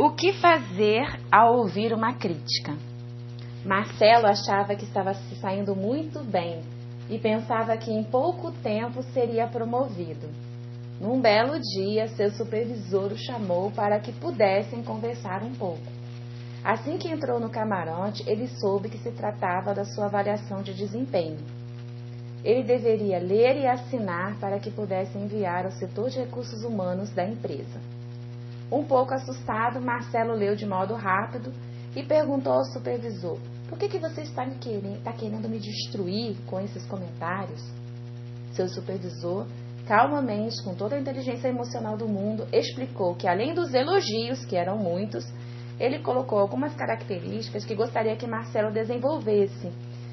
O que fazer ao ouvir uma crítica? Marcelo achava que estava se saindo muito bem e pensava que em pouco tempo seria promovido. Num belo dia, seu supervisor o chamou para que pudessem conversar um pouco. Assim que entrou no camarote, ele soube que se tratava da sua avaliação de desempenho. Ele deveria ler e assinar para que pudesse enviar ao setor de recursos humanos da empresa. Um pouco assustado, Marcelo leu de modo rápido e perguntou ao supervisor: Por que, que você está, me querendo, está querendo me destruir com esses comentários? Seu supervisor, calmamente, com toda a inteligência emocional do mundo, explicou que, além dos elogios, que eram muitos, ele colocou algumas características que gostaria que Marcelo desenvolvesse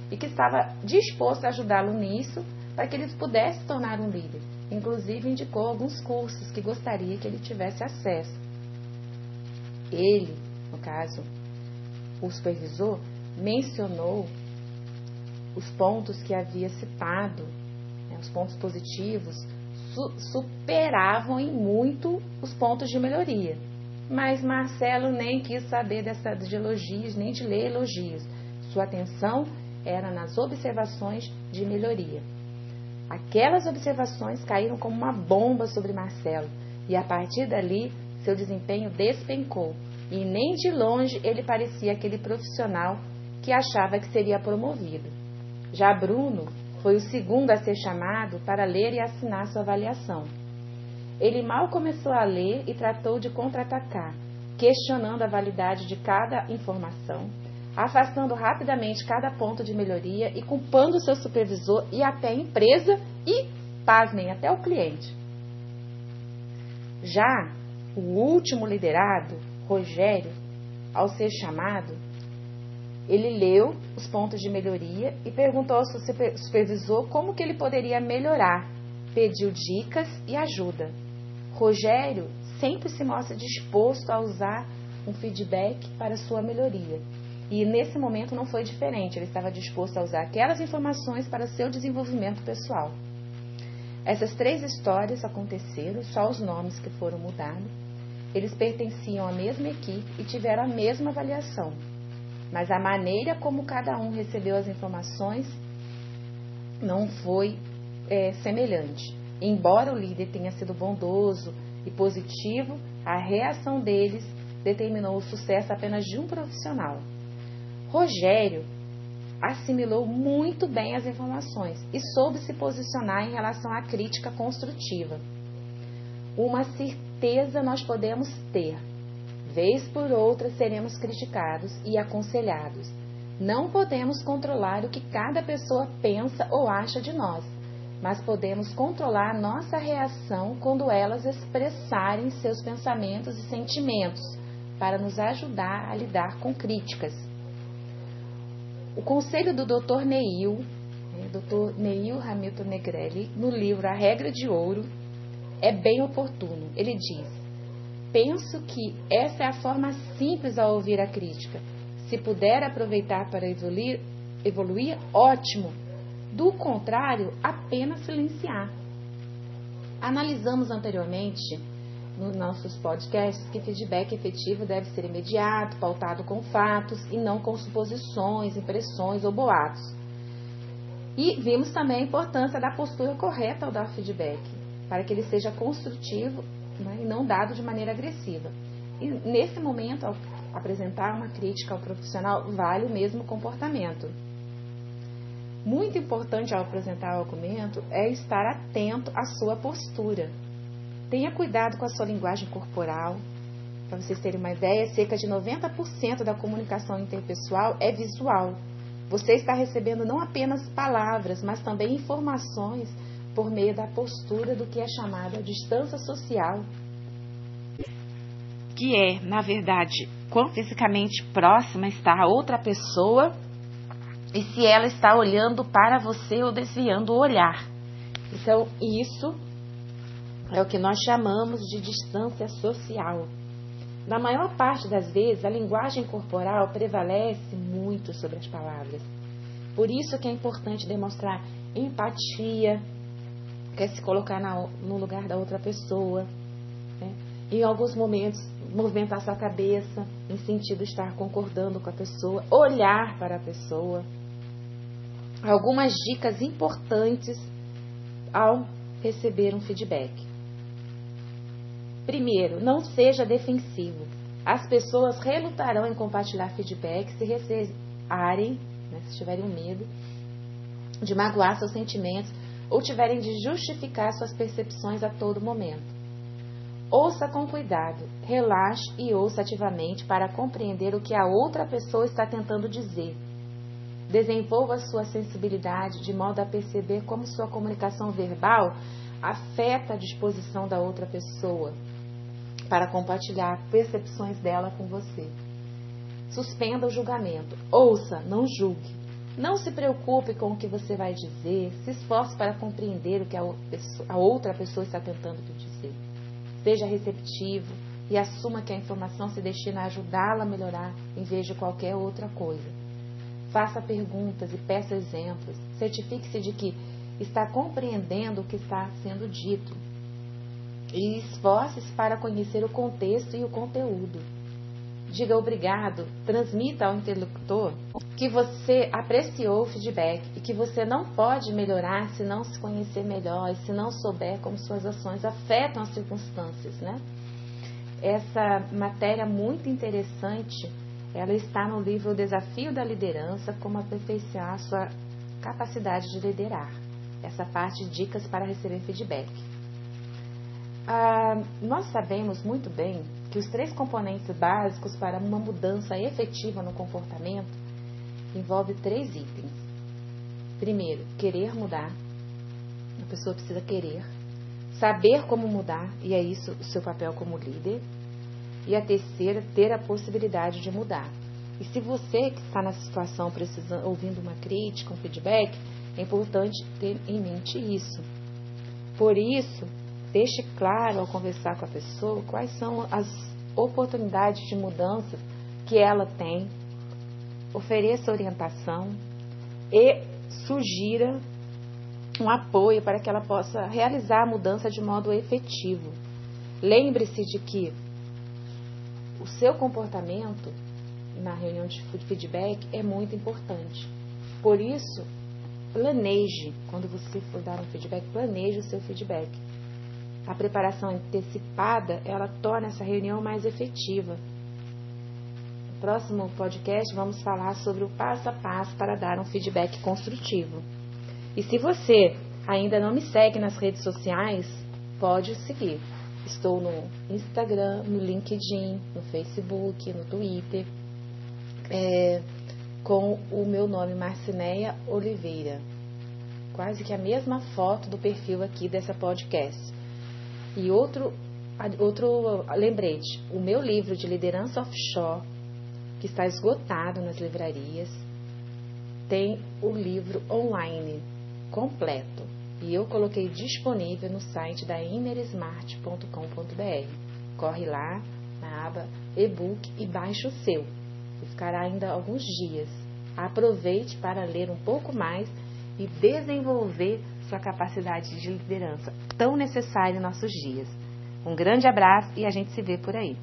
e que estava disposto a ajudá-lo nisso para que ele pudesse se tornar um líder. Inclusive, indicou alguns cursos que gostaria que ele tivesse acesso. Ele, no caso, o supervisor, mencionou os pontos que havia citado, né, os pontos positivos, su superavam em muito os pontos de melhoria. Mas Marcelo nem quis saber dessa, de elogios, nem de ler elogios. Sua atenção era nas observações de melhoria. Aquelas observações caíram como uma bomba sobre Marcelo, e a partir dali seu desempenho despencou, e nem de longe ele parecia aquele profissional que achava que seria promovido. Já Bruno foi o segundo a ser chamado para ler e assinar sua avaliação. Ele mal começou a ler e tratou de contra-atacar, questionando a validade de cada informação, afastando rapidamente cada ponto de melhoria e culpando seu supervisor e até a empresa e, pasmem, até o cliente. Já o último liderado, Rogério, ao ser chamado, ele leu os pontos de melhoria e perguntou ao supervisor como que ele poderia melhorar. Pediu dicas e ajuda. Rogério sempre se mostra disposto a usar um feedback para sua melhoria. E nesse momento não foi diferente, ele estava disposto a usar aquelas informações para seu desenvolvimento pessoal. Essas três histórias aconteceram, só os nomes que foram mudados. Eles pertenciam à mesma equipe e tiveram a mesma avaliação, mas a maneira como cada um recebeu as informações não foi é, semelhante. Embora o líder tenha sido bondoso e positivo, a reação deles determinou o sucesso apenas de um profissional. Rogério assimilou muito bem as informações e soube se posicionar em relação à crítica construtiva. Uma certeza nós podemos ter: vez por outra seremos criticados e aconselhados. Não podemos controlar o que cada pessoa pensa ou acha de nós, mas podemos controlar nossa reação quando elas expressarem seus pensamentos e sentimentos, para nos ajudar a lidar com críticas. O conselho do Dr. Neil, né, Dr. Neil Hamilton Negrelli, no livro A Regra de Ouro, é bem oportuno. Ele diz: Penso que essa é a forma simples ao ouvir a crítica. Se puder aproveitar para evoluir, evoluir ótimo do contrário, apenas silenciar. Analisamos anteriormente nos nossos podcasts que feedback efetivo deve ser imediato, pautado com fatos e não com suposições, impressões ou boatos. E vimos também a importância da postura correta ao dar feedback, para que ele seja construtivo né, e não dado de maneira agressiva. E nesse momento, ao apresentar uma crítica ao profissional, vale o mesmo comportamento. Muito importante ao apresentar o argumento é estar atento à sua postura. Tenha cuidado com a sua linguagem corporal. Para vocês terem uma ideia, cerca de 90% da comunicação interpessoal é visual. Você está recebendo não apenas palavras, mas também informações por meio da postura do que é chamada distância social. Que é, na verdade, quão fisicamente próxima está a outra pessoa e se ela está olhando para você ou desviando o olhar. Então, isso é o que nós chamamos de distância social. Na maior parte das vezes, a linguagem corporal prevalece muito sobre as palavras. Por isso que é importante demonstrar empatia, quer se colocar na, no lugar da outra pessoa. Né? Em alguns momentos, movimentar sua cabeça em sentido estar concordando com a pessoa, olhar para a pessoa. Algumas dicas importantes ao receber um feedback. Primeiro, não seja defensivo. As pessoas relutarão em compartilhar feedback se recearem, né, se tiverem medo de magoar seus sentimentos ou tiverem de justificar suas percepções a todo momento. Ouça com cuidado, relaxe e ouça ativamente para compreender o que a outra pessoa está tentando dizer. Desenvolva sua sensibilidade de modo a perceber como sua comunicação verbal afeta a disposição da outra pessoa para compartilhar percepções dela com você. Suspenda o julgamento. Ouça, não julgue. Não se preocupe com o que você vai dizer. Se esforce para compreender o que a outra pessoa está tentando te dizer. Seja receptivo e assuma que a informação se destina a ajudá-la a melhorar em vez de qualquer outra coisa. Faça perguntas e peça exemplos. Certifique-se de que está compreendendo o que está sendo dito. E esforce-se para conhecer o contexto e o conteúdo. Diga obrigado, transmita ao interlocutor que você apreciou o feedback e que você não pode melhorar se não se conhecer melhor e se não souber como suas ações afetam as circunstâncias, né? Essa matéria muito interessante, ela está no livro O Desafio da Liderança, como aperfeiçoar a sua capacidade de liderar. Essa parte dicas para receber feedback. Ah, nós sabemos muito bem que os três componentes básicos para uma mudança efetiva no comportamento envolve três itens. Primeiro, querer mudar. A pessoa precisa querer. Saber como mudar, e é isso o seu papel como líder. E a terceira, ter a possibilidade de mudar. E se você que está nessa situação precisando, ouvindo uma crítica, um feedback, é importante ter em mente isso. Por isso, Deixe claro ao conversar com a pessoa quais são as oportunidades de mudanças que ela tem. Ofereça orientação e sugira um apoio para que ela possa realizar a mudança de modo efetivo. Lembre-se de que o seu comportamento na reunião de feedback é muito importante. Por isso, planeje, quando você for dar um feedback, planeje o seu feedback. A preparação antecipada, ela torna essa reunião mais efetiva. No próximo podcast, vamos falar sobre o passo a passo para dar um feedback construtivo. E se você ainda não me segue nas redes sociais, pode seguir. Estou no Instagram, no LinkedIn, no Facebook, no Twitter, é, com o meu nome Marcineia Oliveira. Quase que a mesma foto do perfil aqui dessa podcast. E outro, outro lembrete: o meu livro de liderança offshore, que está esgotado nas livrarias, tem o livro online completo. E eu coloquei disponível no site da innersmart.com.br. Corre lá na aba e-book e baixe o seu. Ficará ainda alguns dias. Aproveite para ler um pouco mais e desenvolver sua capacidade de liderança tão necessária em nossos dias. Um grande abraço e a gente se vê por aí.